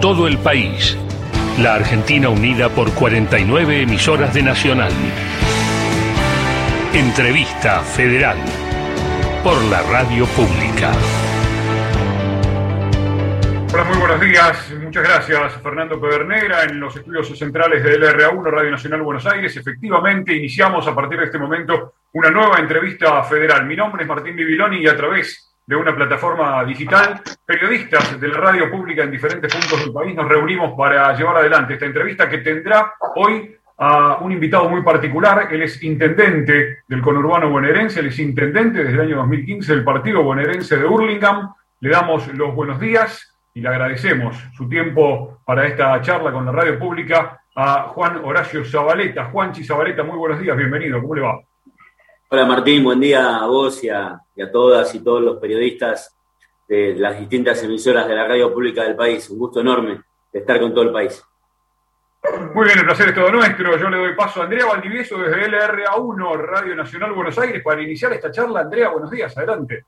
todo el país. La Argentina unida por 49 emisoras de Nacional. Entrevista Federal por la Radio Pública. Hola, muy buenos días. Muchas gracias, Fernando Pedernera, en los estudios centrales de LRA1 Radio Nacional Buenos Aires. Efectivamente, iniciamos a partir de este momento una nueva entrevista federal. Mi nombre es Martín Bibiloni y a través de una plataforma digital, periodistas de la radio pública en diferentes puntos del país nos reunimos para llevar adelante esta entrevista que tendrá hoy a un invitado muy particular. Él es intendente del conurbano bonaerense, él es intendente desde el año 2015 del partido bonaerense de Hurlingham. Le damos los buenos días y le agradecemos su tiempo para esta charla con la radio pública a Juan Horacio Zabaleta. Juanchi Zabaleta, muy buenos días, bienvenido, ¿cómo le va? Hola Martín, buen día a vos y a, todas y todos los periodistas de las distintas emisoras de la radio pública del país. Un gusto enorme estar con todo el país. Muy bien, el placer es todo nuestro. Yo le doy paso a Andrea Valdivieso desde LRA1, Radio Nacional Buenos Aires, para iniciar esta charla. Andrea, buenos días, adelante.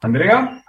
Andrea.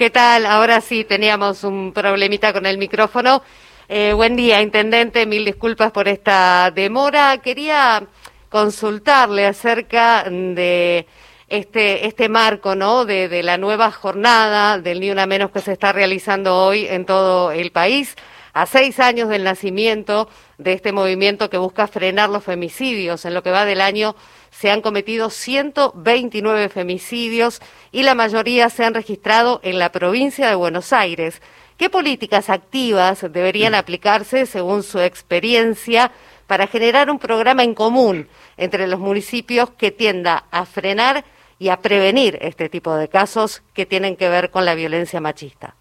¿Qué tal? Ahora sí teníamos un problemita con el micrófono. Eh, buen día, intendente. Mil disculpas por esta demora. Quería consultarle acerca de este, este marco, ¿no? De, de, la nueva jornada del Ni Una Menos que se está realizando hoy en todo el país. A seis años del nacimiento de este movimiento que busca frenar los femicidios en lo que va del año se han cometido 129 femicidios y la mayoría se han registrado en la provincia de Buenos Aires. ¿Qué políticas activas deberían aplicarse, según su experiencia, para generar un programa en común entre los municipios que tienda a frenar y a prevenir este tipo de casos que tienen que ver con la violencia machista?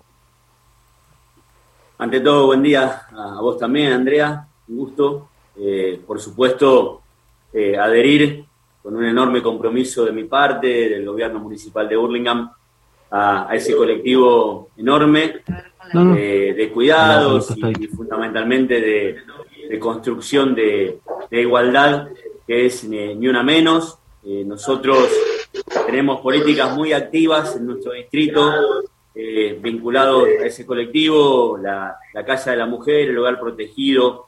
Ante todo, buen día a vos también, Andrea. Un gusto. Eh, por supuesto, eh, adherir con un enorme compromiso de mi parte, del gobierno municipal de Burlingame, a, ese colectivo enorme eh, de cuidados y, fundamentalmente de, construcción de, igualdad, que es ni, una menos. Eh, nosotros tenemos políticas muy activas en nuestro distrito eh, vinculados a ese colectivo, la, Casa de la Mujer, el Hogar Protegido,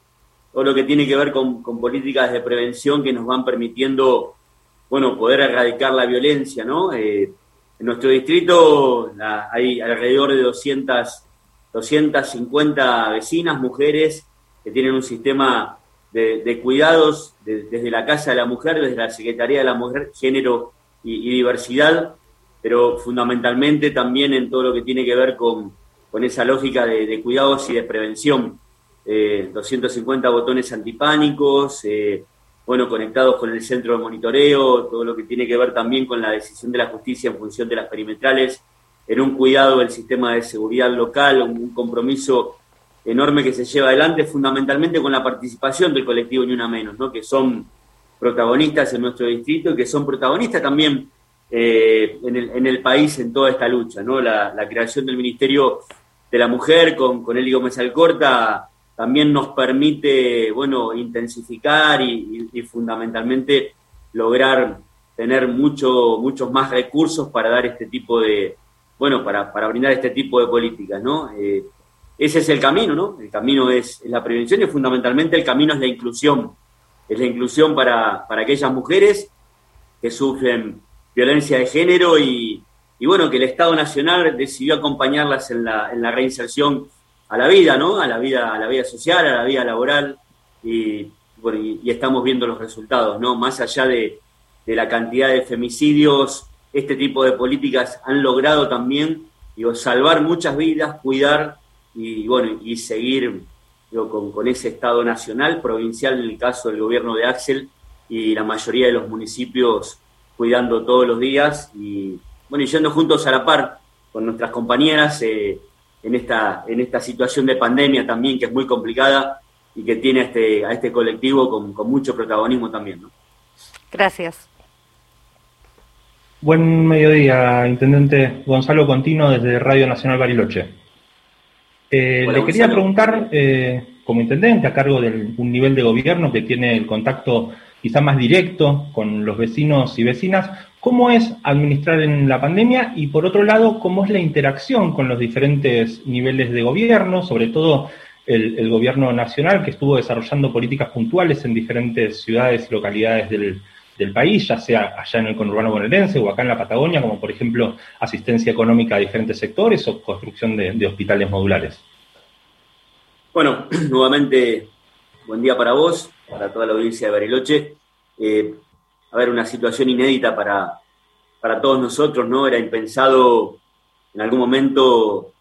todo lo que tiene que ver con, con políticas de prevención que nos van permitiendo bueno, poder erradicar la violencia, ¿no? Eh, en nuestro distrito hay alrededor de 200, 250 vecinas, mujeres, que tienen un sistema de, cuidados desde la Casa de la Mujer, desde la Secretaría de la Mujer, Género y, Diversidad, pero fundamentalmente también en todo lo que tiene que ver con, esa lógica de, cuidados y de prevención. 250 eh, botones antipánicos, eh, bueno, conectados con el centro de monitoreo, todo lo que tiene que ver también con la decisión de la justicia en función de las perimetrales, en un cuidado del sistema de seguridad local, un compromiso enorme que se lleva adelante fundamentalmente con la participación del colectivo Ni Una Menos, ¿no? que son protagonistas en nuestro distrito y que son protagonistas también eh, en, el, en, el, país en toda esta lucha. ¿no? La, creación del Ministerio de la Mujer con, con Eli Gómez Alcorta también nos permite, bueno, intensificar y, fundamentalmente lograr tener mucho, muchos más recursos para dar este tipo de, bueno, para, para brindar este tipo de políticas, ¿no? Eh, ese es el camino, ¿no? El camino es, la prevención y fundamentalmente el camino es la inclusión. Es la inclusión para, para aquellas mujeres que sufren violencia de género y, y, bueno, que el Estado Nacional decidió acompañarlas en la, en la reinserción a la vida, ¿no? A la vida, a la vida social, a la vida laboral, y, y, estamos viendo los resultados, ¿no? Más allá de, la cantidad de femicidios, este tipo de políticas han logrado también salvar muchas vidas, cuidar y bueno, y seguir con, ese Estado nacional, provincial en el caso del gobierno de Axel y la mayoría de los municipios cuidando todos los días y bueno, yendo juntos a la par con nuestras compañeras, eh, en esta, en esta situación de pandemia también, que es muy complicada y que tiene a este, a este colectivo con, mucho protagonismo también. ¿no? Gracias. Buen mediodía, Intendente Gonzalo Contino desde Radio Nacional Bariloche. Eh, le quería preguntar, eh, como intendente a cargo de un nivel de gobierno que tiene el contacto quizá más directo con los vecinos y vecinas, ¿cómo es administrar en la pandemia? Y por otro lado, ¿cómo es la interacción con los diferentes niveles de gobierno, sobre todo el, gobierno nacional que estuvo desarrollando políticas puntuales en diferentes ciudades y localidades del, país, ya sea allá en el conurbano bonaerense o acá en la Patagonia, como por ejemplo asistencia económica a diferentes sectores o construcción de, hospitales modulares. Bueno, nuevamente, buen día para vos, para toda la audiencia de Bariloche. Eh, a ver, una situación inédita para, para todos nosotros, ¿no? Era impensado en algún momento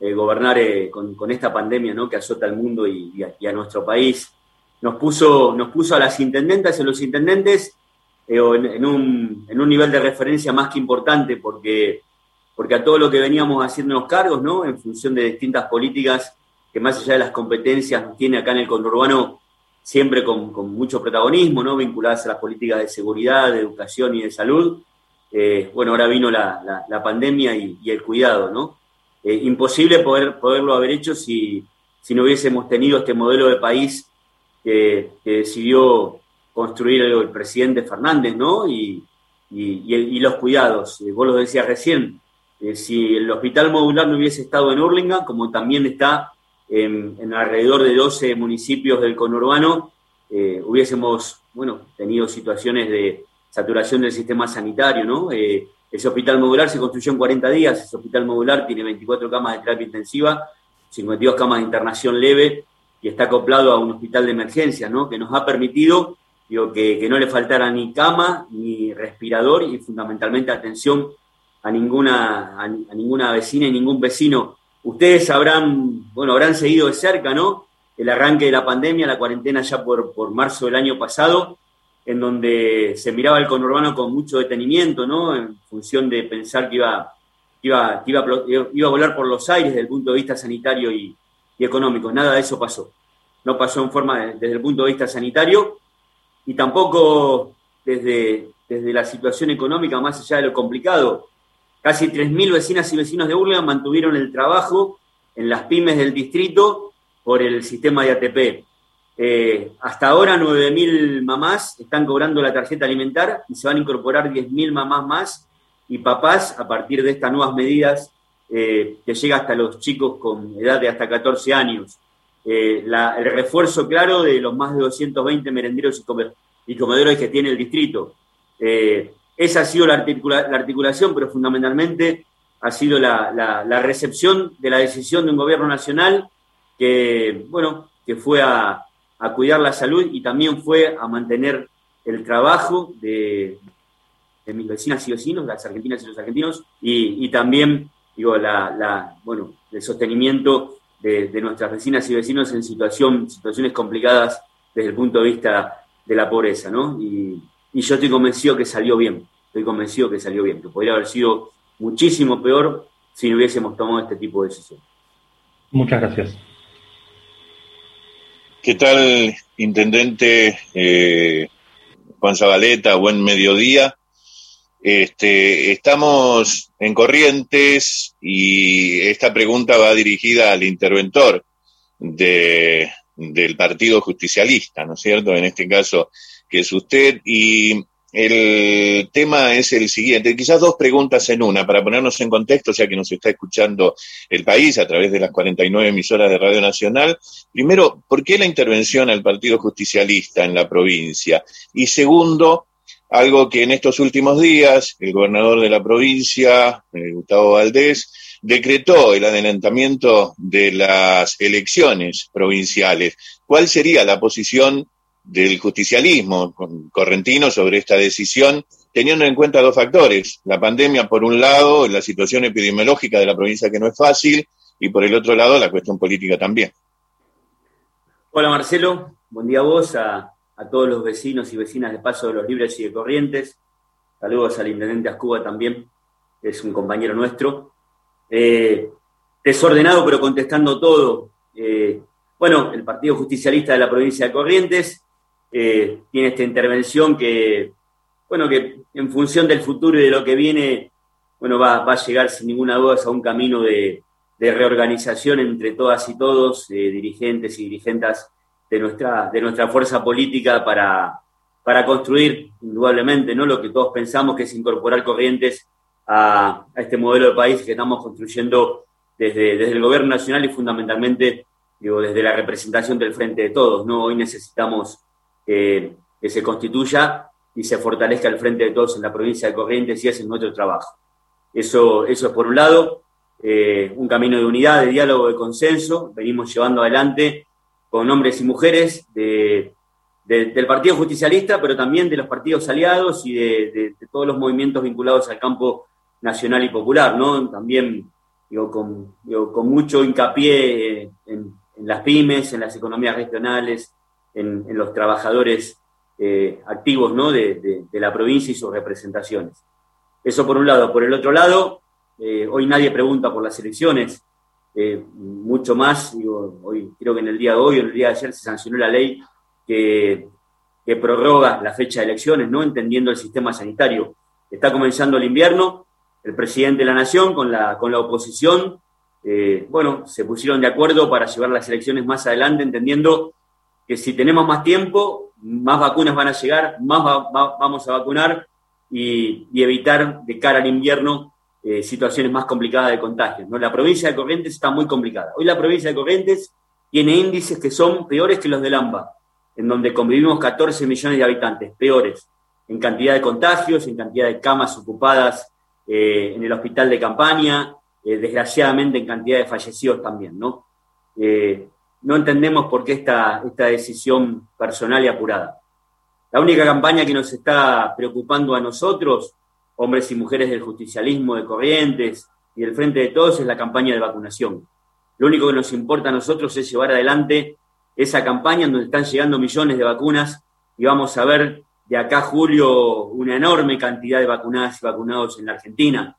eh, gobernar eh, con, esta pandemia ¿no? que azota al mundo y, a, nuestro país. Nos puso, nos puso a las intendentas y a los intendentes eh, en, un, en, un, nivel de referencia más que importante, porque, porque a todo lo que veníamos haciendo los cargos, ¿no? en función de distintas políticas que más allá de las competencias tiene acá en el conurbano, siempre con, mucho protagonismo, ¿no? vinculadas a las políticas de seguridad, de educación y de salud. bueno, ahora vino la, la, pandemia y, y, el cuidado, ¿no? Eh, imposible poder, poderlo haber hecho si, no hubiésemos tenido este modelo de país que, decidió construir el, presidente Fernández, ¿no? Y, los cuidados. Eh, vos lo decías recién, eh, si el hospital modular no hubiese estado en Urlinga, como también está en, alrededor de 12 municipios del conurbano, hubiésemos, bueno, tenido situaciones de saturación del sistema sanitario, ¿no? Ese hospital modular se construyó en 40 días, ese hospital modular tiene 24 camas de terapia intensiva, 52 camas de internación leve y está acoplado a un hospital de emergencia, ¿no? que nos ha permitido digo, que, no le faltara ni cama, ni respirador y fundamentalmente atención a ninguna, a, ninguna vecina y ningún vecino. Ustedes habrán, bueno, habrán seguido de cerca, ¿no? El arranque de la pandemia, la cuarentena ya por, marzo del año pasado, en donde se miraba el conurbano con mucho detenimiento, ¿no? En función de pensar que iba, iba, iba, a volar por los aires desde el punto de vista sanitario y, económico. Nada de eso pasó. No pasó en forma desde el punto de vista sanitario y tampoco desde, desde la situación económica, más allá de lo complicado. Casi 3.000 vecinas y vecinos de Urlingan mantuvieron el trabajo en las pymes del distrito por el sistema de ATP. Eh, hasta ahora 9.000 mamás están cobrando la tarjeta alimentar y se van a incorporar 10.000 mamás más y papás a partir de estas nuevas medidas eh, que llega hasta los chicos con edad de hasta 14 años. Eh, el refuerzo claro de los más de 220 merenderos y, comedores que tiene el distrito. Esa ha sido la, articulación, pero fundamentalmente ha sido la, la recepción de la decisión de un gobierno nacional que, bueno, que fue a, cuidar la salud y también fue a mantener el trabajo de, mis vecinas y vecinos, las argentinas y los argentinos, y, también, digo, la, bueno, el sostenimiento de, nuestras vecinas y vecinos en situación, situaciones complicadas desde el punto de vista de la pobreza, ¿no? Y yo estoy convencido que salió bien, estoy convencido que salió bien, que podría haber sido muchísimo peor si no hubiésemos tomado este tipo de decisión. Muchas gracias. ¿Qué tal, intendente eh, Juan Zabaleta? Buen mediodía. Este, estamos en Corrientes y esta pregunta va dirigida al interventor de, del Partido Justicialista, ¿no es cierto? En este caso, que es usted. Y el tema es el siguiente, quizás dos preguntas en una, para ponernos en contexto, ya que nos está escuchando el país a través de las 49 emisoras de Radio Nacional. Primero, ¿por qué la intervención al Partido Justicialista en la provincia? Y segundo, algo que en estos últimos días el gobernador de la provincia, eh, Gustavo Valdés, decretó el adelantamiento de las elecciones provinciales. ¿Cuál sería la posición del justicialismo correntino sobre esta decisión, teniendo en cuenta dos factores. La pandemia, por un lado, la situación epidemiológica de la provincia que no es fácil, y por el otro lado, la cuestión política también. Hola Marcelo, buen día a vos, a, todos los vecinos y vecinas de Paso de los Libres y de Corrientes. Saludos al intendente Ascuba también, que es un compañero nuestro. Eh, desordenado, pero contestando todo. Eh, bueno, el Partido Justicialista de la provincia de Corrientes eh, tiene esta intervención que, bueno, que en función del futuro y de lo que viene, bueno, va, a llegar sin ninguna duda a un camino de, reorganización entre todas y todos, dirigentes y dirigentes de nuestra, de nuestra fuerza política para, para construir, indudablemente, ¿no? lo que todos pensamos que es incorporar corrientes a, este modelo de país que estamos construyendo desde, desde el gobierno nacional y fundamentalmente digo, desde la representación del frente de todos. ¿no? Hoy necesitamos que se constituya y se fortalezca el frente de todos en la provincia de Corrientes y ese es nuestro trabajo. Eso, eso es por un lado, eh, un camino de unidad, de diálogo, de consenso. Venimos llevando adelante con hombres y mujeres del Partido Justicialista, pero también de los partidos aliados y de, todos los movimientos vinculados al campo nacional y popular, ¿no? También digo, con, con mucho hincapié en, las pymes, en las economías regionales, en, los trabajadores eh, activos ¿no? de, la provincia y sus representaciones. Eso por un lado. Por el otro lado, eh, hoy nadie pregunta por las elecciones. Eh, mucho más, hoy creo que en el día de hoy o en el día de ayer se sancionó la ley que, prorroga la fecha de elecciones, ¿no? Entendiendo el sistema sanitario. Está comenzando el invierno, el presidente de la Nación con la, con la oposición, bueno, se pusieron de acuerdo para llevar las elecciones más adelante, entendiendo que si tenemos más tiempo, más vacunas van a llegar, más vamos a vacunar y, evitar de cara al invierno eh, situaciones más complicadas de contagio. ¿no? La provincia de Corrientes está muy complicada. Hoy la provincia de Corrientes tiene índices que son peores que los de Lamba, en donde convivimos 14 millones de habitantes, peores en cantidad de contagios, en cantidad de camas ocupadas eh, en el hospital de campaña, eh, desgraciadamente en cantidad de fallecidos también. ¿no? No entendemos por qué esta, esta decisión personal y apurada. La única campaña que nos está preocupando a nosotros hombres y mujeres del justicialismo de Corrientes y del Frente de Todos es la campaña de vacunación. Lo único que nos importa a nosotros es llevar adelante esa campaña donde están llegando millones de vacunas y vamos a ver de acá julio una enorme cantidad de vacunadas y vacunados en la Argentina.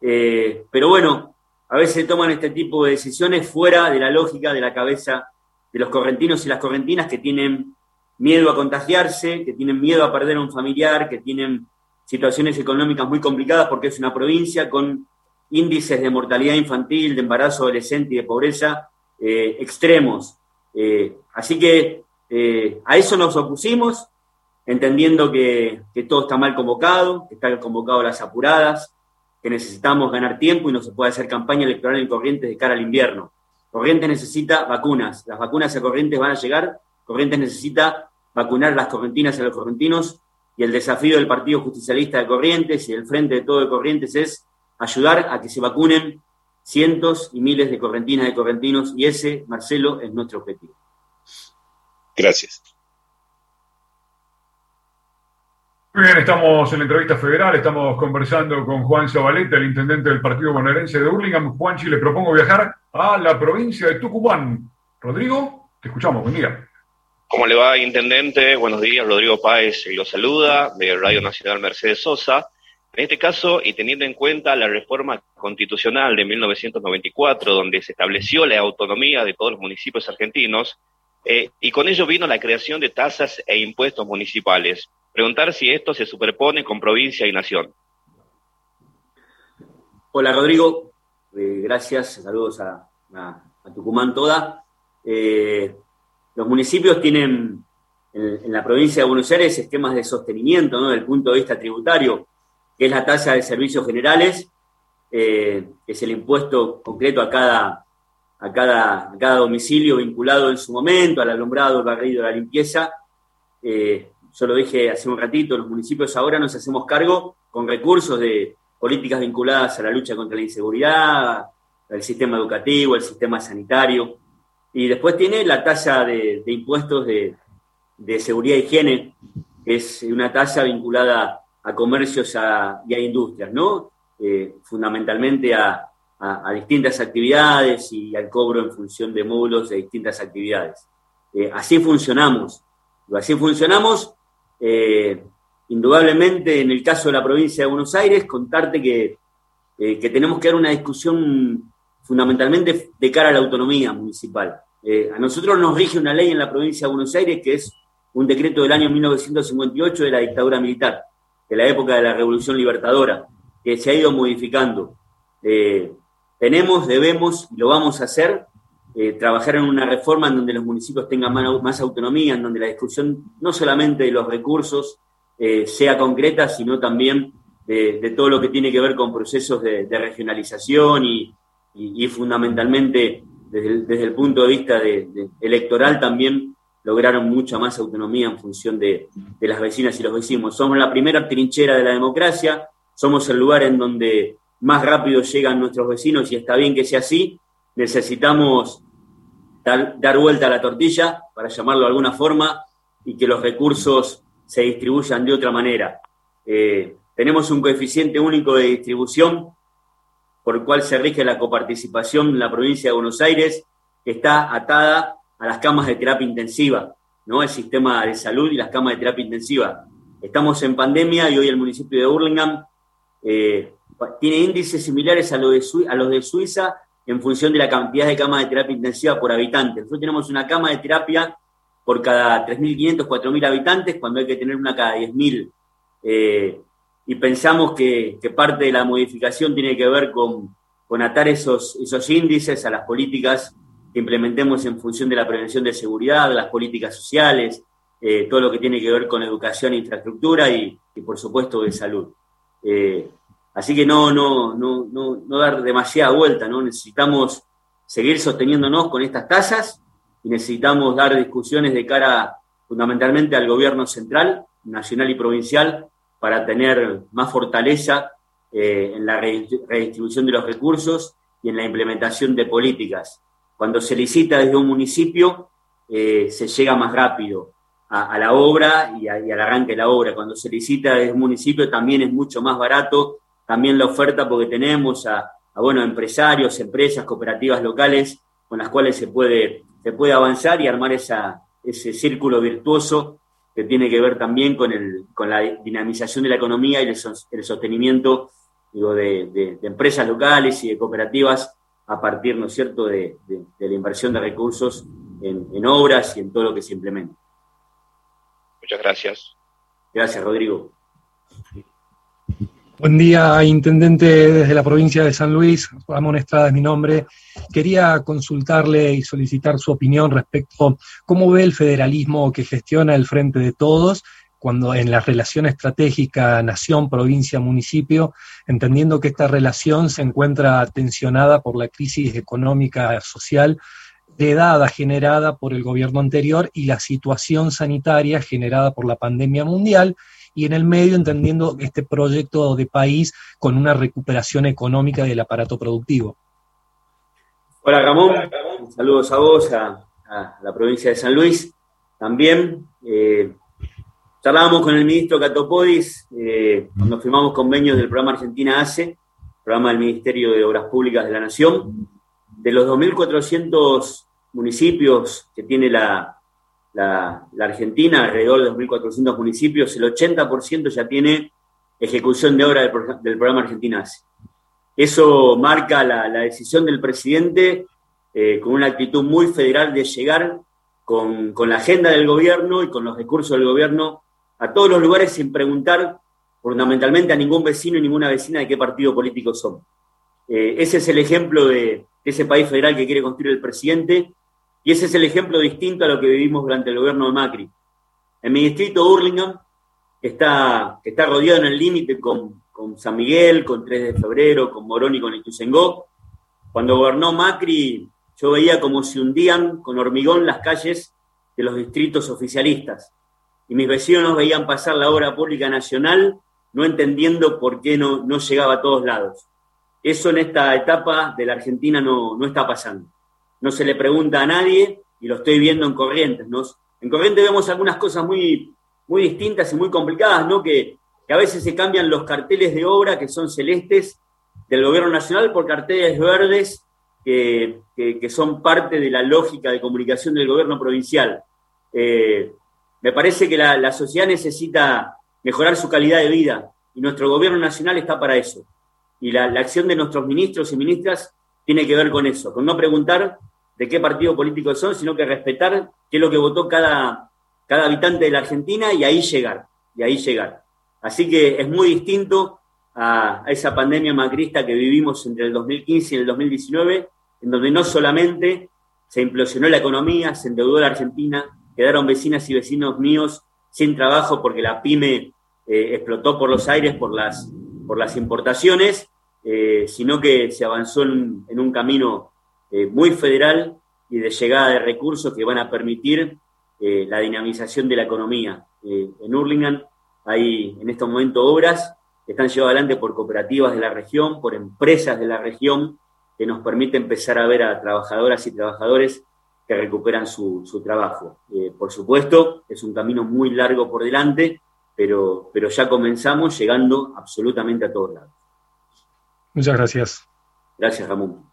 Eh, pero bueno, a veces toman este tipo de decisiones fuera de la lógica de la cabeza de los correntinos y las correntinas que tienen miedo a contagiarse, que tienen miedo a perder a un familiar, que tienen situaciones económicas muy complicadas porque es una provincia con índices de mortalidad infantil, de embarazo adolescente y de pobreza eh, extremos. Eh, así que eh, a eso nos opusimos, entendiendo que, todo está mal convocado, que están convocadas las apuradas, que necesitamos ganar tiempo y no se puede hacer campaña electoral en Corrientes de cara al invierno. Corrientes necesita vacunas, las vacunas a Corrientes van a llegar, Corrientes necesita vacunar a las correntinas y a los correntinos y el desafío del Partido Justicialista de Corrientes y del Frente de Todo de Corrientes es ayudar a que se vacunen cientos y miles de correntinas y correntinos, y ese, Marcelo, es nuestro objetivo. Gracias. Muy bien, estamos en la entrevista federal, estamos conversando con Juan Zabaleta, el intendente del Partido Bonaerense de Hurlingham. Juanchi, le propongo viajar a la provincia de Tucumán. Rodrigo, te escuchamos, buen día. ¿Cómo le va, intendente? Buenos días, Rodrigo Páez lo saluda, de Radio Nacional Mercedes Sosa. En este caso, y teniendo en cuenta la reforma constitucional de 1994, donde se estableció la autonomía de todos los municipios argentinos, eh, y con ello vino la creación de tasas e impuestos municipales. Preguntar si esto se superpone con provincia y nación. Hola, Rodrigo. Eh, gracias. Saludos a, Tucumán toda. Eh, los municipios tienen en, la provincia de Buenos Aires esquemas de sostenimiento ¿no? desde el punto de vista tributario, que es la tasa de servicios generales, que es el impuesto concreto a cada, a, cada, cada domicilio vinculado en su momento, al alumbrado, al barrido, a la limpieza. Eh, yo lo dije hace un ratito, los municipios ahora nos hacemos cargo con recursos de políticas vinculadas a la lucha contra la inseguridad, al sistema educativo, al sistema sanitario. Y después tiene la tasa de, impuestos de, seguridad e higiene, que es una tasa vinculada a comercios y a industrias, ¿no? Eh, fundamentalmente a, distintas actividades y al cobro en función de módulos de distintas actividades. Eh, así funcionamos. Así funcionamos. Eh, indudablemente, en el caso de la provincia de Buenos Aires, contarte que, que tenemos que dar una discusión fundamentalmente de cara a la autonomía municipal. Eh, a nosotros nos rige una ley en la provincia de Buenos Aires que es un decreto del año 1958 de la dictadura militar, de la época de la Revolución Libertadora, que se ha ido modificando. Eh, tenemos, debemos y lo vamos a hacer, eh, trabajar en una reforma en donde los municipios tengan más, autonomía, en donde la discusión no solamente de los recursos eh, sea concreta, sino también de, todo lo que tiene que ver con procesos de, regionalización y, fundamentalmente desde el, punto de vista electoral también lograron mucha más autonomía en función de, las vecinas y los vecinos. Somos la primera trinchera de la democracia, somos el lugar en donde más rápido llegan nuestros vecinos y está bien que sea así. Necesitamos dar, vuelta a la tortilla, para llamarlo de alguna forma, y que los recursos se distribuyan de otra manera. Eh, tenemos un coeficiente único de distribución por el cual se rige la coparticipación en la provincia de Buenos Aires, que está atada a las camas de terapia intensiva, ¿no? El sistema de salud y las camas de terapia intensiva. Estamos en pandemia y hoy el municipio de Hurlingham eh, tiene índices similares a, los de Suiza en función de la cantidad de camas de terapia intensiva por habitante. Nosotros tenemos una cama de terapia por cada 3.500, 4.000 habitantes, cuando hay que tener una cada 10.000. Eh, y pensamos que, parte de la modificación tiene que ver con, atar esos, esos índices a las políticas que implementemos en función de la prevención de seguridad, las políticas sociales, eh, todo lo que tiene que ver con educación e infraestructura y, por supuesto de salud. Eh, así que no, no, no, no, no dar demasiada vuelta, ¿no? Necesitamos seguir sosteniéndonos con estas tasas y necesitamos dar discusiones de cara fundamentalmente al gobierno central, nacional y provincial, para tener más fortaleza eh, en la redistribución de los recursos y en la implementación de políticas cuando se licita desde un municipio, eh, se llega más rápido a, la obra y, al arranque de la obra. Cuando se licita desde un municipio también es mucho más barato, también la oferta porque tenemos a, bueno, empresarios, empresas, cooperativas locales con las cuales se puede, se puede avanzar y armar esa, ese círculo virtuoso que tiene que ver también con, el, con la dinamización de la economía y el, sostenimiento digo, de, de empresas locales y de cooperativas a partir, ¿no es cierto?, de, la inversión de recursos en, obras y en todo lo que se implementa. Muchas gracias. Gracias, Rodrigo. Buen día, intendente desde la provincia de San Luis. Ramón Estrada es mi nombre. Quería consultarle y solicitar su opinión respecto a cómo ve el federalismo que gestiona el Frente de Todos cuando en la relación estratégica nación, provincia, municipio, entendiendo que esta relación se encuentra tensionada por la crisis económica social heredada, generada por el gobierno anterior y la situación sanitaria generada por la pandemia mundial, y en el medio entendiendo este proyecto de país con una recuperación económica del aparato productivo. Hola Ramón, saludos a vos, a, la provincia de San Luis también. Eh, Charlábamos con el ministro Catopodis eh, cuando firmamos convenios del programa Argentina ACE, programa del Ministerio de Obras Públicas de la Nación. De los 2.400 municipios que tiene la, la, Argentina, alrededor de 2.400 municipios, el 80% ya tiene ejecución de obra del, programa Argentina. Eso marca la, decisión del presidente eh, con una actitud muy federal de llegar con, con, la agenda del gobierno y con los recursos del gobierno a todos los lugares sin preguntar fundamentalmente a ningún vecino y ninguna vecina de qué partido político son. Eh, ese es el ejemplo de, ese país federal que quiere construir el presidente y ese es el ejemplo distinto a lo que vivimos durante el gobierno de Macri. En mi distrito, Hurlingham, está, está rodeado en el límite con, San Miguel, con 3 de febrero, con Morón y con Ituzaingó. Cuando gobernó Macri, yo veía como se hundían con hormigón las calles de los distritos oficialistas y mis vecinos veían pasar la obra pública nacional no entendiendo por qué no, no llegaba a todos lados. Eso en esta etapa de la Argentina no, no está pasando. No se le pregunta a nadie y lo estoy viendo en Corrientes. ¿no? En Corrientes vemos algunas cosas muy, muy distintas y muy complicadas, ¿no? Que, a veces se cambian los carteles de obra que son celestes del gobierno nacional por carteles verdes que, que, son parte de la lógica de comunicación del gobierno provincial. Eh, me parece que la, sociedad necesita mejorar su calidad de vida y nuestro gobierno nacional está para eso. Y la, acción de nuestros ministros y ministras tiene que ver con eso, con no preguntar de qué partido político son, sino que respetar qué es lo que votó cada, cada habitante de la Argentina y ahí llegar, y ahí llegar. Así que es muy distinto a, esa pandemia macrista que vivimos entre el 2015 y el 2019, en donde no solamente se implosionó la economía, se endeudó la Argentina, quedaron vecinas y vecinos míos sin trabajo porque la pyme eh, explotó por los aires por las, por las importaciones, eh, sino que se avanzó en, un camino eh, muy federal y de llegada de recursos que van a permitir la dinamización de la economía. en Hurlingham hay en estos momentos obras que están llevadas adelante por cooperativas de la región, por empresas de la región, que nos permite empezar a ver a trabajadoras y trabajadores que recuperan su, trabajo. Eh, por supuesto, es un camino muy largo por delante, pero, pero ya comenzamos llegando absolutamente a todos lados. Muchas gracias. Gracias, Ramón.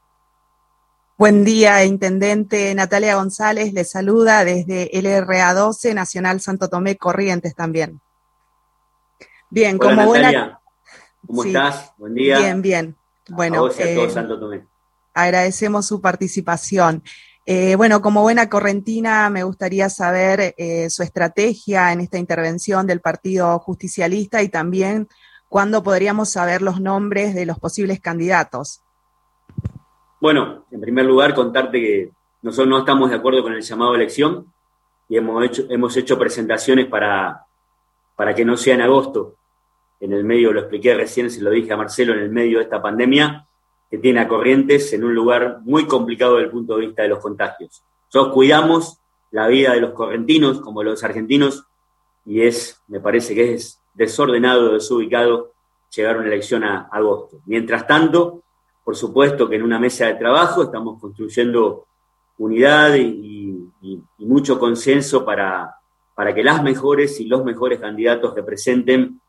Buen día, Intendente Natalia González, le saluda desde LRA 12, Nacional Santo Tomé Corrientes también. Bien, como buena... ¿Cómo estás? Buen día. Bien, bien. Bueno, eh, Santo Tomé. agradecemos su participación. Eh, bueno, como buena correntina, me gustaría saber eh, su estrategia en esta intervención del Partido Justicialista y también cuándo podríamos saber los nombres de los posibles candidatos. Bueno, en primer lugar, contarte que nosotros no estamos de acuerdo con el llamado a elección y hemos hecho, hemos hecho presentaciones para, para que no sea en agosto. En el medio, lo expliqué recién, se lo dije a Marcelo, en el medio de esta pandemia, que tiene a Corrientes en un lugar muy complicado desde el punto de vista de los contagios. Nosotros cuidamos la vida de los correntinos como los argentinos y es, me parece que es desordenado, desubicado llegar a una elección a, agosto. Mientras tanto, por supuesto que en una mesa de trabajo estamos construyendo unidad y, mucho consenso para, para que las mejores y los mejores candidatos representen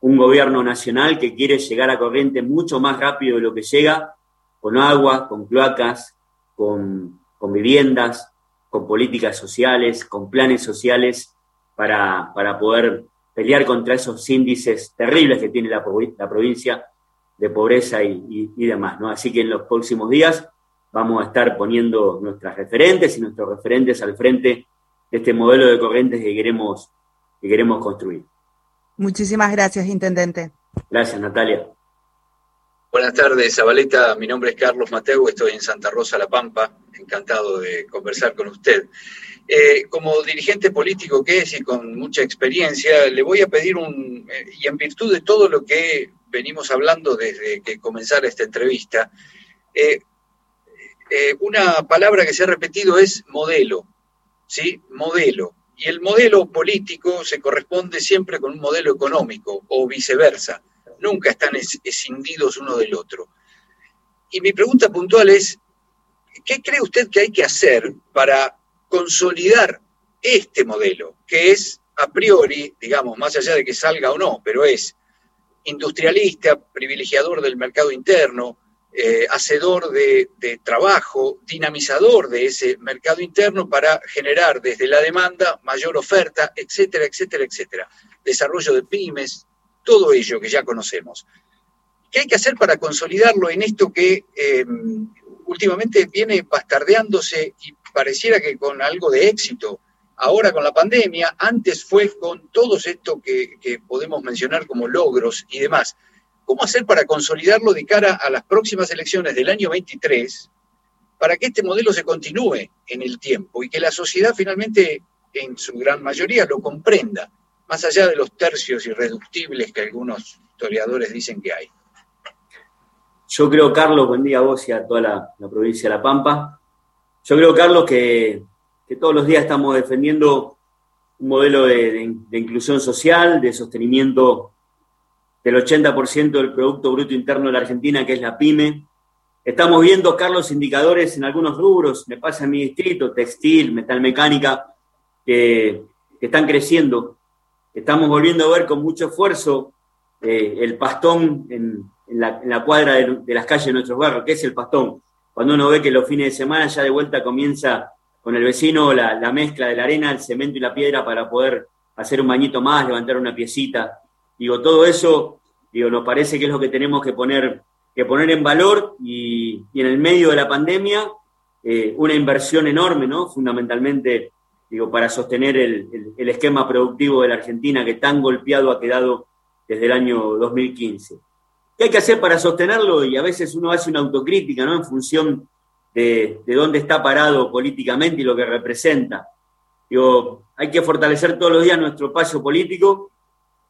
un gobierno nacional que quiere llegar a corriente mucho más rápido de lo que llega, con agua, con cloacas, con, viviendas, con políticas sociales, con planes sociales, para, poder pelear contra esos índices terribles que tiene la, provincia de pobreza y, demás. ¿no? Así que en los próximos días vamos a estar poniendo nuestras referentes y nuestros referentes al frente de este modelo de corrientes que queremos, que queremos construir. Muchísimas gracias, Intendente. Gracias, Natalia. Buenas tardes, Zabaleta. Mi nombre es Carlos Mateo, estoy en Santa Rosa, La Pampa. Encantado de conversar con usted. Eh, como dirigente político que es y con mucha experiencia, le voy a pedir un, eh, y en virtud de todo lo que venimos hablando desde que comenzara esta entrevista, eh, una palabra que se ha repetido es modelo, ¿sí? Modelo. Y el modelo político se corresponde siempre con un modelo económico o viceversa. Nunca están escindidos uno del otro. Y mi pregunta puntual es, ¿qué cree usted que hay que hacer para consolidar este modelo, que es a priori, digamos, más allá de que salga o no, pero es industrialista, privilegiador del mercado interno, eh, hacedor de, trabajo, dinamizador de ese mercado interno para generar desde la demanda mayor oferta, etcétera, etcétera, etcétera. Desarrollo de pymes, todo ello que ya conocemos. ¿Qué hay que hacer para consolidarlo en esto que eh, últimamente viene bastardeándose y pareciera que con algo de éxito? Ahora con la pandemia, antes fue con todo esto que podemos mencionar como logros y demás. ¿Cómo hacer para consolidarlo de cara a las próximas elecciones del año 23 para que este modelo se continúe en el tiempo y que la sociedad finalmente, en su gran mayoría, lo comprenda, más allá de los tercios irreductibles que algunos historiadores dicen que hay? Yo creo, Carlos, buen día a vos y a toda la, provincia de La Pampa. Yo creo, Carlos, que, todos los días estamos defendiendo un modelo de inclusión social, de sostenimiento del 80% del Producto Bruto Interno de la Argentina, que es la pyme. Estamos viendo, Carlos, indicadores en algunos rubros, me pasa en mi distrito, textil, metalmecánica, que, que están creciendo. Estamos volviendo a ver con mucho esfuerzo eh, el pastón en, la, cuadra de, las calles de nuestros barrios. ¿Qué es el pastón? Cuando uno ve que los fines de semana ya de vuelta comienza con el vecino la, la mezcla de la arena, el cemento y la piedra para poder hacer un bañito más, levantar una piecita, Digo, todo eso, digo, nos parece que es lo que tenemos que poner, que poner en valor y, en el medio de la pandemia, eh, una inversión enorme, ¿no? Fundamentalmente, digo, para sostener el, esquema productivo de la Argentina que tan golpeado ha quedado desde el año 2015. ¿Qué hay que hacer para sostenerlo? Y a veces uno hace una autocrítica, ¿no? En función de, dónde está parado políticamente y lo que representa. Digo, hay que fortalecer todos los días nuestro espacio político.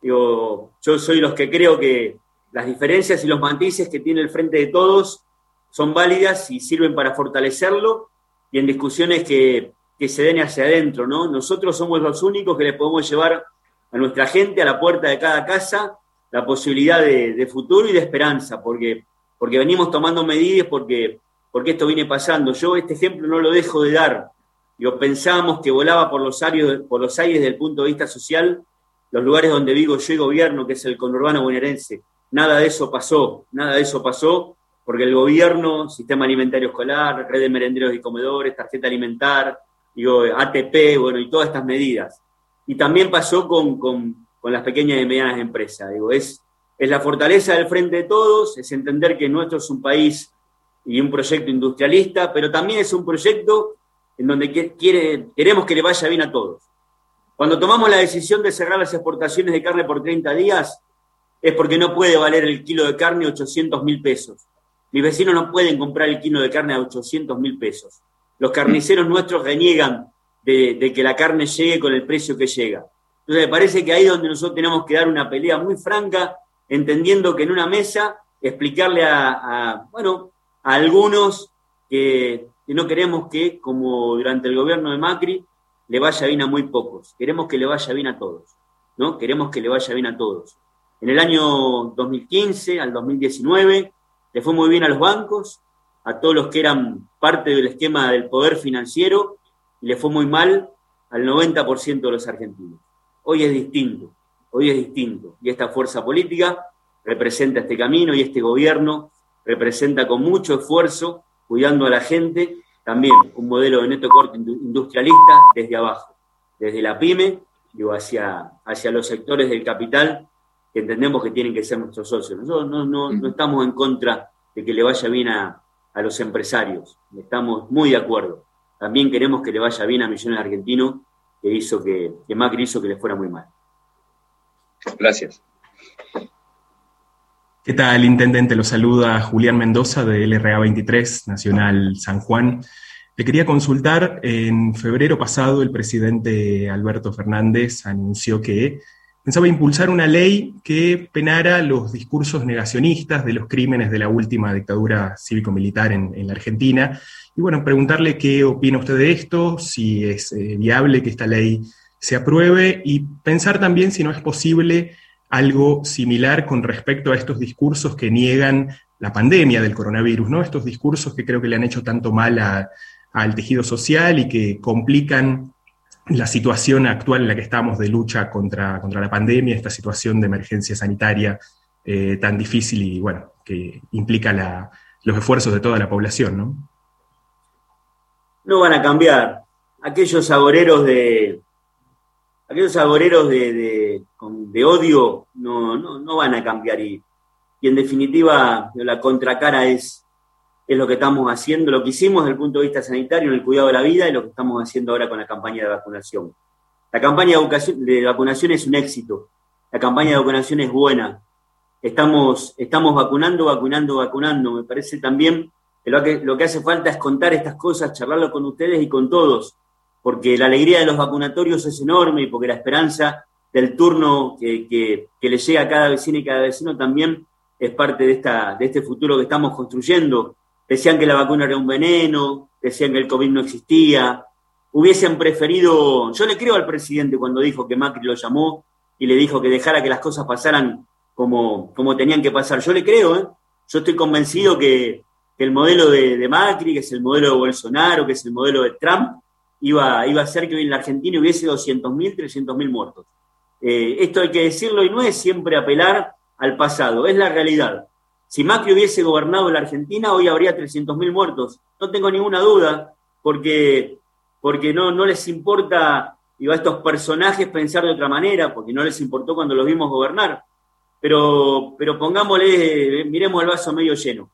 Digo, yo soy los que creo que las diferencias y los matices que tiene el frente de todos son válidas y sirven para fortalecerlo y en discusiones que, que se den hacia adentro, ¿no? Nosotros somos los únicos que le podemos llevar a nuestra gente a la puerta de cada casa la posibilidad de, futuro y de esperanza, porque, porque venimos tomando medidas, porque, porque esto viene pasando. Yo este ejemplo no lo dejo de dar. Yo pensábamos que volaba por los, aires, por los aires desde el punto de vista social los lugares donde vivo yo y gobierno, que es el conurbano bonaerense. Nada de eso pasó, nada de eso pasó, porque el gobierno, sistema alimentario escolar, red de merenderos y comedores, tarjeta alimentar, digo, ATP, bueno, y todas estas medidas. Y también pasó con, con las pequeñas y medianas empresas. Digo, es, es la fortaleza del frente de todos, es entender que nuestro es un país y un proyecto industrialista, pero también es un proyecto en donde queremos que le vaya bien a todos. Cuando tomamos la decisión de cerrar las exportaciones de carne por 30 días, es porque no puede valer el kilo de carne 800 mil pesos. Mis vecinos no pueden comprar el kilo de carne a 800 mil pesos. Los carniceros nuestros reniegan de, que la carne llegue con el precio que llega. Entonces me parece que ahí es donde nosotros tenemos que dar una pelea muy franca, entendiendo que en una mesa explicarle a, bueno, a algunos que, no queremos que, como durante el gobierno de Macri, le vaya bien a muy pocos. Queremos que le vaya bien a todos, ¿no? Queremos que le vaya bien a todos. En el año 2015 al 2019 le fue muy bien a los bancos, a todos los que eran parte del esquema del poder financiero, y le fue muy mal al 90% de los argentinos. Hoy es distinto, hoy es distinto. Y esta fuerza política representa este camino y este gobierno representa con mucho esfuerzo, cuidando a la gente, también un modelo de neto corte industrialista desde abajo, desde la pyme, digo, hacia, hacia los sectores del capital que entendemos que tienen que ser nuestros socios. Nosotros no, no, no estamos en contra de que le vaya bien a, a los empresarios, estamos muy de acuerdo. También queremos que le vaya bien a millones argentinos que hizo que, que Macri hizo que le fuera muy mal. Gracias. ¿Qué tal, intendente? Lo saluda Julián Mendoza de LRA 23, Nacional San Juan. Le quería consultar, en febrero pasado el presidente Alberto Fernández anunció que pensaba impulsar una ley que penara los discursos negacionistas de los crímenes de la última dictadura cívico-militar en la Argentina y bueno, preguntarle qué opina usted de esto, si es eh, viable que esta ley se apruebe y pensar también si no es posible algo similar con respecto a estos discursos que niegan la pandemia del coronavirus, ¿no? Estos discursos que creo que le han hecho tanto mal al tejido social y que complican la situación actual en la que estamos de lucha contra, contra la pandemia, esta situación de emergencia sanitaria eh, tan difícil y bueno, que implica los esfuerzos de toda la población, ¿no? no van a cambiar. Aquellos agoreros de aquellos de, de, odio no, no, van a cambiar y, y, en definitiva la contracara es, es lo que estamos haciendo, lo que hicimos desde el punto de vista sanitario en el cuidado de la vida y lo que estamos haciendo ahora con la campaña de vacunación. La campaña de, vacunación es un éxito, la campaña de vacunación es buena, estamos, estamos vacunando, vacunando, vacunando. Me parece también lo que, lo que hace falta es contar estas cosas, charlarlo con ustedes y con todos, porque la alegría de los vacunatorios es enorme y porque la esperanza del turno que, que, le llega a cada vecino y cada vecino también es parte de, esta, de este futuro que estamos construyendo. Decían que la vacuna era un veneno, decían que el COVID no existía, hubiesen preferido, yo le creo al presidente cuando dijo que Macri lo llamó y le dijo que dejara que las cosas pasaran como, como tenían que pasar. Yo le creo, ¿eh? yo estoy convencido que, que el modelo de, Macri, que es el modelo de Bolsonaro, que es el modelo de Trump, iba, iba a hacer que hoy en la Argentina hubiese 200.000, 300.000 muertos. Eh, esto hay que decirlo y no es siempre apelar al pasado, es la realidad. Si Macri hubiese gobernado la Argentina, hoy habría 300.000 muertos. No tengo ninguna duda, porque, porque no, no les importa a estos personajes pensar de otra manera, porque no les importó cuando los vimos gobernar. Pero, pero pongámosle, miremos el vaso medio lleno.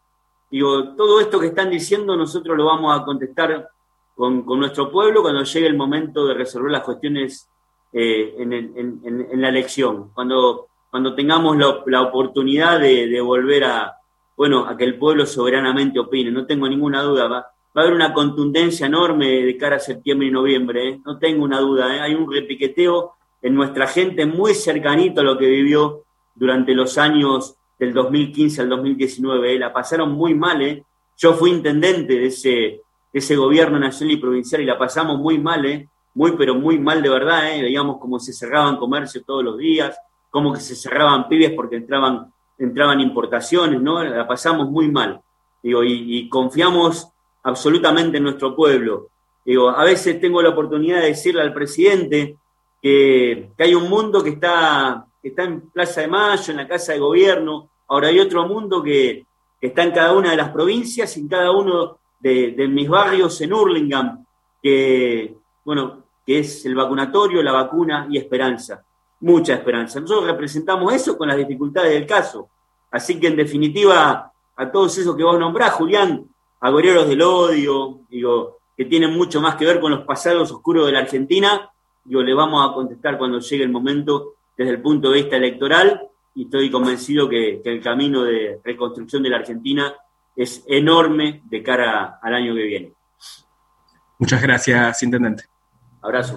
Digo, todo esto que están diciendo nosotros lo vamos a contestar con, nuestro pueblo cuando llegue el momento de resolver las cuestiones eh, en, la elección. Cuando, cuando tengamos la, oportunidad de, volver a, bueno, a que el pueblo soberanamente opine. No tengo ninguna duda. Va, va a haber una contundencia enorme de cara a septiembre y noviembre. ¿eh? No tengo una duda. ¿eh? Hay un repiqueteo en nuestra gente muy cercanito a lo que vivió durante los años del 2015 al 2019. ¿eh? La pasaron muy mal. ¿eh? Yo fui intendente de ese, de ese gobierno nacional y provincial y la pasamos muy mal. ¿eh? Muy, pero muy mal de verdad. ¿eh? Veíamos cómo se cerraban comercio todos los días, cómo que se cerraban pibes porque entraban, entraban importaciones. ¿no? La pasamos muy mal. Digo, y, y confiamos absolutamente en nuestro pueblo. Digo, a veces tengo la oportunidad de decirle al presidente que, hay un mundo que está, está en Plaza de Mayo, en la Casa de Gobierno, ahora hay otro mundo que, está en cada una de las provincias, en cada uno de, mis barrios en Hurlingham, que, bueno, que es el vacunatorio, la vacuna y esperanza, mucha esperanza. Nosotros representamos eso con las dificultades del caso. Así que, en definitiva, a todos esos que vos nombrás, Julián, a del odio, digo, que tienen mucho más que ver con los pasados oscuros de la Argentina, yo le vamos a contestar cuando llegue el momento desde el punto de vista electoral y estoy convencido que, el camino de reconstrucción de la Argentina es enorme de cara al año que viene. Muchas gracias, Intendente.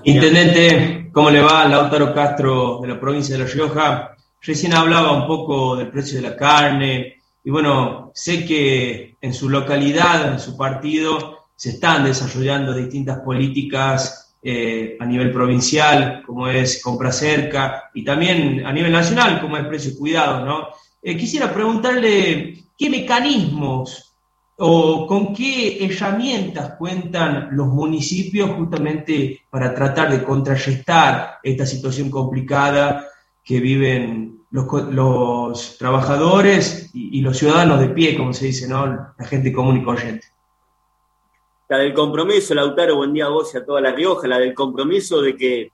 Intendente, ¿cómo le va? Lautaro Castro de la provincia de La Rioja. Recién hablaba un poco del precio de la carne y bueno, sé que en su localidad, en su partido, se están desarrollando distintas políticas eh, a nivel provincial, como es compra cerca, y también a nivel nacional, como es precio cuidado, ¿no? Eh, quisiera preguntarle qué mecanismos o con qué herramientas cuentan los municipios justamente para tratar de contrarrestar esta situación complicada que viven los, trabajadores y, los ciudadanos de pie, como se dice, ¿no? La gente común y corriente la del compromiso, Lautaro, buen día a vos y a toda La Rioja, la del compromiso de que,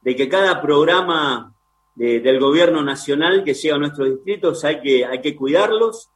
de que cada programa del gobierno nacional que llega a nuestros distritos hay que, hay que cuidarlos,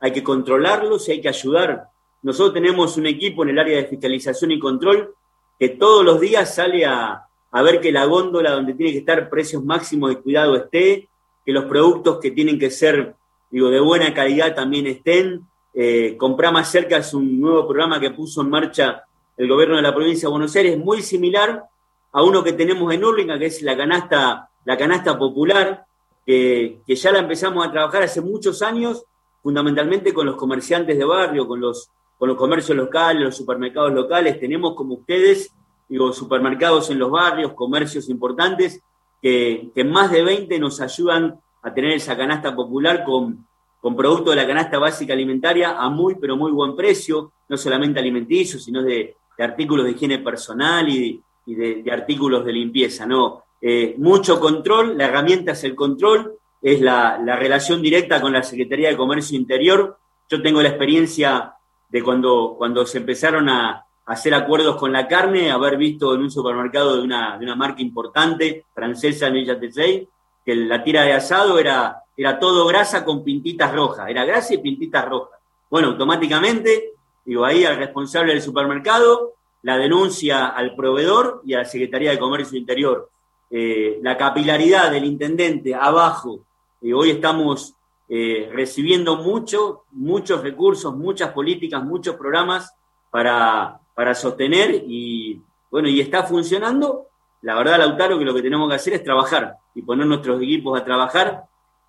hay que controlarlos y hay que ayudar. Nosotros tenemos un equipo en el área de fiscalización y control que todos los días sale a, ver que la góndola donde tiene que estar precios máximos de cuidado esté, que los productos que tienen que ser digo, de buena calidad también estén, eh, más cerca es un nuevo programa que puso en marcha el gobierno de la provincia de Buenos Aires, muy similar a uno que tenemos en Urlinga, que es la canasta, la canasta popular, que, ya la empezamos a trabajar hace muchos años, fundamentalmente con los comerciantes de barrio, con los, con los comercios locales, los supermercados locales. Tenemos como ustedes, digo, supermercados en los barrios, comercios importantes, que, que más de 20 nos ayudan a tener esa canasta popular con con productos de la canasta básica alimentaria a muy, pero muy buen precio, no solamente alimenticios, sino de, artículos de higiene personal y, de, artículos de limpieza. ¿no? Eh, mucho control, la herramienta es el control, es la, relación directa con la Secretaría de Comercio Interior. Yo tengo la experiencia de cuando, cuando se empezaron a, hacer acuerdos con la carne, haber visto en un supermercado de una, de una marca importante, francesa, Villa Tesey, que la tira de asado era era todo grasa con pintitas rojas, era grasa y pintitas rojas. Bueno, automáticamente, digo, ahí al responsable del supermercado, la denuncia al proveedor y a la Secretaría de Comercio Interior. Eh, la capilaridad del intendente abajo, y hoy estamos eh, recibiendo mucho, muchos recursos, muchas políticas, muchos programas para, para sostener y, bueno, y está funcionando. La verdad, Lautaro, que lo que tenemos que hacer es trabajar y poner nuestros equipos a trabajar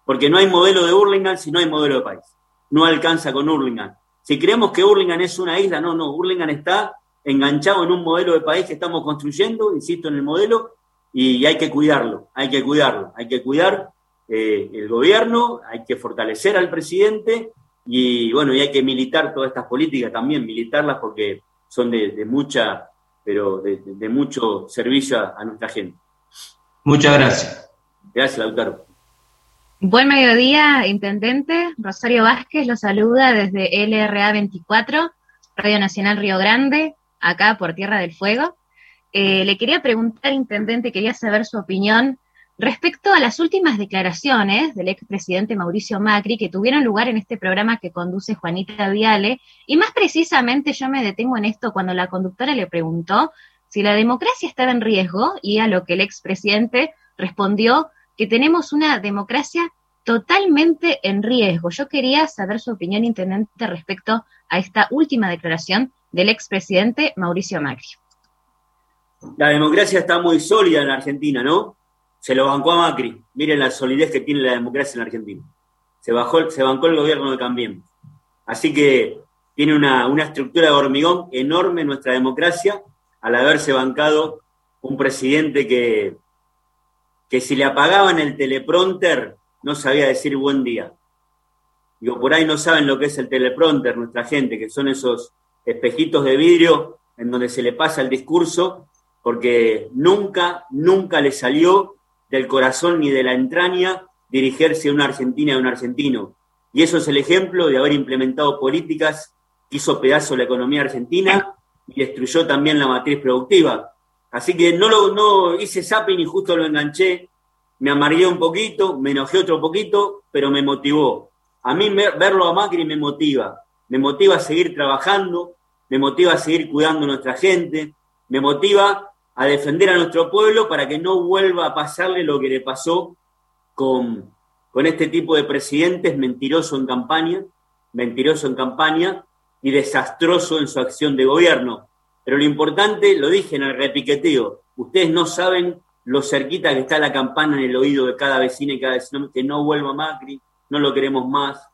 porque no hay modelo de Hurlingham si no hay modelo de país. No alcanza con Hurlingham. Si creemos que Hurlingham es una isla, no, no, Hurlingham está enganchado en un modelo de país que estamos construyendo, insisto en el modelo, y hay que cuidarlo, hay que cuidarlo, hay que cuidar eh, el gobierno, hay que fortalecer al presidente y bueno, y hay que militar todas estas políticas también, militarlas porque son de, mucha, pero de, mucho servicio a, a nuestra gente. Muchas gracias. Gracias, Lautaro. Buen mediodía, Intendente. Rosario Vázquez lo saluda desde LRA 24, Radio Nacional Río Grande, acá por Tierra del Fuego. Eh, le quería preguntar, Intendente, quería saber su opinión respecto a las últimas declaraciones del expresidente Mauricio Macri que tuvieron lugar en este programa que conduce Juanita Viale. Y más precisamente yo me detengo en esto cuando la conductora le preguntó si la democracia estaba en riesgo y a lo que el expresidente respondió que tenemos una democracia totalmente en riesgo. Yo quería saber su opinión, intendente, respecto a esta última declaración del expresidente Mauricio Macri. La democracia está muy sólida en la Argentina, ¿no? Se lo bancó a Macri. Miren la solidez que tiene la democracia en Argentina. Se, bajó, se bancó el gobierno de Cambiemos. Así que tiene una, una estructura de hormigón enorme nuestra democracia al haberse bancado un presidente que, que si le apagaban el teleprompter no sabía decir buen día. Digo, por ahí no saben lo que es el teleprompter nuestra gente, que son esos espejitos de vidrio en donde se le pasa el discurso, porque nunca, nunca le salió del corazón ni de la entraña dirigirse a una Argentina y a un argentino. Y eso es el ejemplo de haber implementado políticas que hizo pedazo la economía argentina y destruyó también la matriz productiva. Así que no, lo, no hice zapping y justo lo enganché, me amargué un poquito, me enojé otro poquito, pero me motivó. A mí verlo a Macri me motiva, me motiva a seguir trabajando, me motiva a seguir cuidando a nuestra gente, me motiva a defender a nuestro pueblo para que no vuelva a pasarle lo que le pasó con, con este tipo de presidentes mentiroso en campaña, mentiroso en campaña y desastroso en su acción de gobierno. Pero lo importante, lo dije en el repiqueteo, ustedes no saben lo cerquita que está la campana en el oído de cada vecino y cada vecino, que no vuelva Macri, no lo queremos más,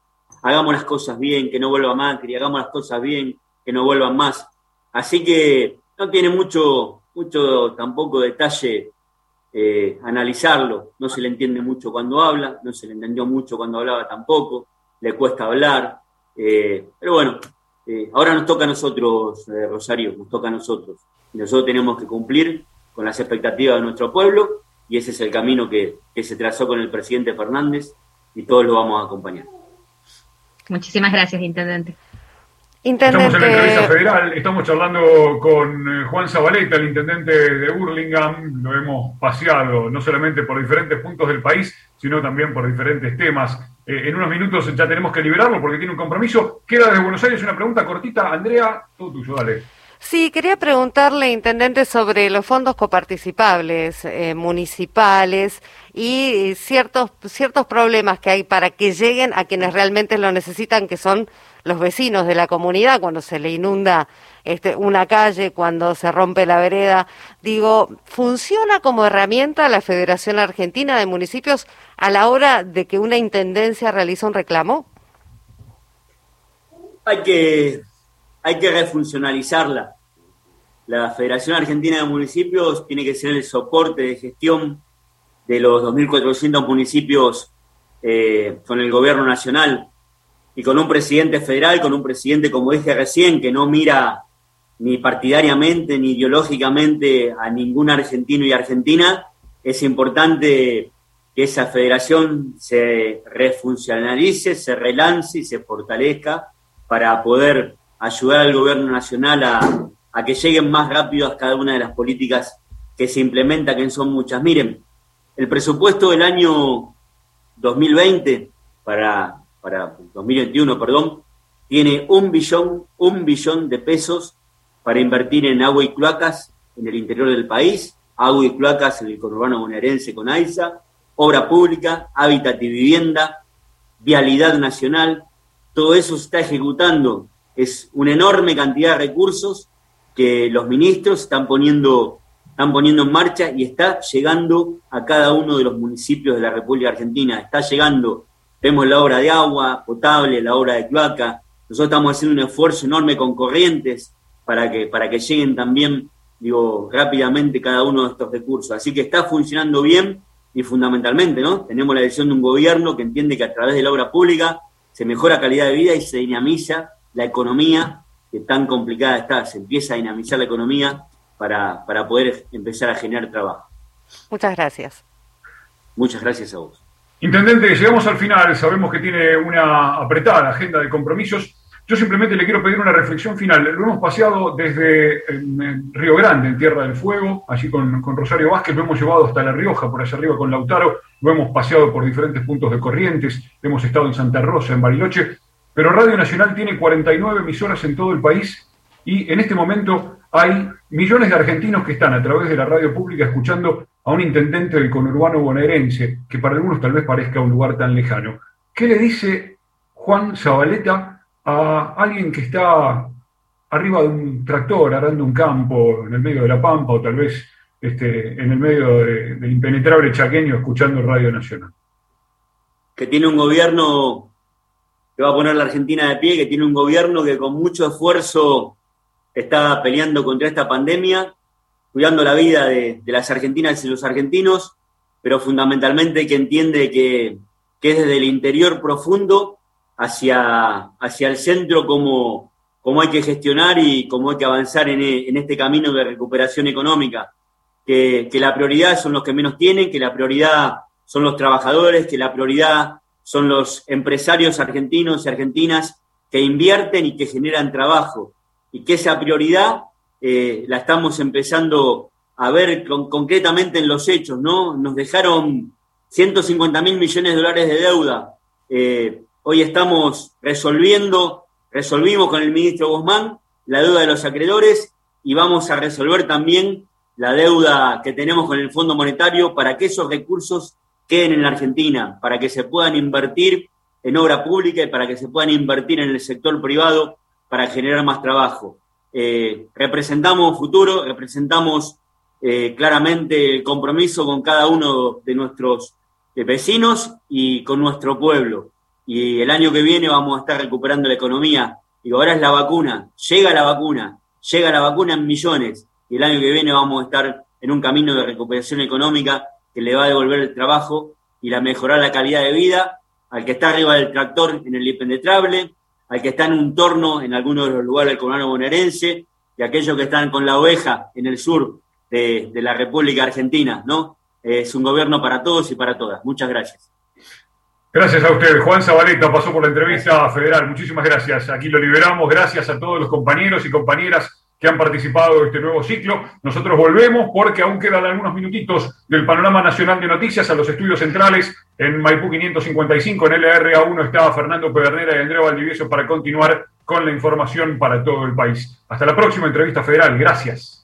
hagamos las cosas bien, que no vuelva Macri, hagamos las cosas bien, que no vuelvan más. Así que no tiene mucho, mucho tampoco detalle eh, analizarlo, no se le entiende mucho cuando habla, no se le entendió mucho cuando hablaba tampoco, le cuesta hablar, eh, pero bueno, eh, ahora nos toca a nosotros, eh, Rosario, nos toca a nosotros. Y nosotros tenemos que cumplir con las expectativas de nuestro pueblo y ese es el camino que, se trazó con el presidente Fernández y todos lo vamos a acompañar. Muchísimas gracias, Intendente. Estamos en la entrevista federal, estamos charlando con eh, Juan Zabaleta, el intendente de Burlingame, lo hemos paseado no solamente por diferentes puntos del país, sino también por diferentes temas. Eh, en unos minutos ya tenemos que liberarlo porque tiene un compromiso. Queda desde Buenos Aires una pregunta cortita. Andrea, todo tuyo, dale. Sí, quería preguntarle, intendente, sobre los fondos coparticipables eh, municipales y ciertos, ciertos problemas que hay para que lleguen a quienes realmente lo necesitan, que son los vecinos de la comunidad, cuando se le inunda este, una calle, cuando se rompe la vereda. Digo, ¿funciona como herramienta la Federación Argentina de Municipios a la hora de que una intendencia realiza un reclamo? Hay que, hay que refuncionalizarla. La Federación Argentina de Municipios tiene que ser el soporte de gestión de los 2.400 municipios eh, con el gobierno nacional y con un presidente federal, con un presidente, como dije recién, que no mira ni partidariamente ni ideológicamente a ningún argentino y argentina, es importante que esa federación se refuncionalice, se relance y se fortalezca para poder ayudar al gobierno nacional a, que lleguen más rápido a cada una de las políticas que se implementan, que son muchas. Miren, el presupuesto del año 2020 para para 2021, perdón, tiene un billón, un billón de pesos para invertir en agua y cloacas en el interior del país, agua y cloacas en el conurbano bonaerense con AISA, obra pública, hábitat y vivienda, vialidad nacional, todo eso está ejecutando. Es una enorme cantidad de recursos que los ministros están poniendo, están poniendo en marcha y está llegando a cada uno de los municipios de la República Argentina. Está llegando Vemos la obra de agua potable, la obra de cloaca. Nosotros estamos haciendo un esfuerzo enorme con corrientes para que, para que lleguen también, digo, rápidamente cada uno de estos recursos. Así que está funcionando bien y fundamentalmente, ¿no? Tenemos la decisión de un gobierno que entiende que a través de la obra pública se mejora calidad de vida y se dinamiza la economía que tan complicada está. Se empieza a dinamizar la economía para, para poder empezar a generar trabajo. Muchas gracias. Muchas gracias a vos. Intendente, llegamos al final, sabemos que tiene una apretada agenda de compromisos. Yo simplemente le quiero pedir una reflexión final. Lo hemos paseado desde Río Grande, en Tierra del Fuego, allí con, Rosario Vázquez, lo hemos llevado hasta La Rioja, por allá arriba con Lautaro, lo hemos paseado por diferentes puntos de Corrientes, hemos estado en Santa Rosa, en Bariloche, pero Radio Nacional tiene 49 emisoras en todo el país y en este momento hay millones de argentinos que están a través de la radio pública escuchando a un intendente del conurbano bonaerense, que para algunos tal vez parezca un lugar tan lejano. ¿Qué le dice Juan Zabaleta a alguien que está arriba de un tractor arando un campo en el medio de la pampa o tal vez este, en el medio del impenetrable chaqueño escuchando Radio Nacional? Que tiene un gobierno que va a poner la Argentina de pie, que tiene un gobierno que con mucho esfuerzo está peleando contra esta pandemia, cuidando la vida de, las argentinas y los argentinos, pero fundamentalmente que entiende que, es desde el interior profundo hacia, hacia el centro como, como hay que gestionar y cómo hay que avanzar en, en este camino de recuperación económica. Que, que, la prioridad son los que menos tienen, que la prioridad son los trabajadores, que la prioridad son los empresarios argentinos y argentinas que invierten y que generan trabajo. Y que esa prioridad eh, la estamos empezando a ver concretamente en los hechos, ¿no? Nos dejaron 150 mil millones de dólares de deuda. Eh, hoy estamos resolviendo, resolvimos con el ministro Guzmán la deuda de los acreedores y vamos a resolver también la deuda que tenemos con el Fondo Monetario para que esos recursos queden en la Argentina, para que se puedan invertir en obra pública y para que se puedan invertir en el sector privado para generar más trabajo. Eh, representamos futuro, representamos eh, claramente el compromiso con cada uno de nuestros eh, vecinos y con nuestro pueblo. Y el año que viene vamos a estar recuperando la economía. Y ahora es la vacuna, llega la vacuna, llega la vacuna en millones. Y el año que viene vamos a estar en un camino de recuperación económica que le va a devolver el trabajo y la mejorar la calidad de vida al que está arriba del tractor en el impenetrable, al que está en un torno en alguno de los lugares del conurbano bonaerense y aquellos que están con la oveja en el sur de, la República Argentina, ¿no? Es un gobierno para todos y para todas. Muchas gracias. Gracias a usted. Juan Zabaleta pasó por la entrevista federal. Muchísimas gracias. Aquí lo liberamos. Gracias a todos los compañeros y compañeras que han participado de este nuevo ciclo. Nosotros volvemos porque aún quedan algunos minutitos del panorama nacional de noticias a los estudios centrales. En Maipú 555, en LRA1 estaba Fernando Pedernera y Andrea Valdivieso para continuar con la información para todo el país. Hasta la próxima entrevista federal. Gracias.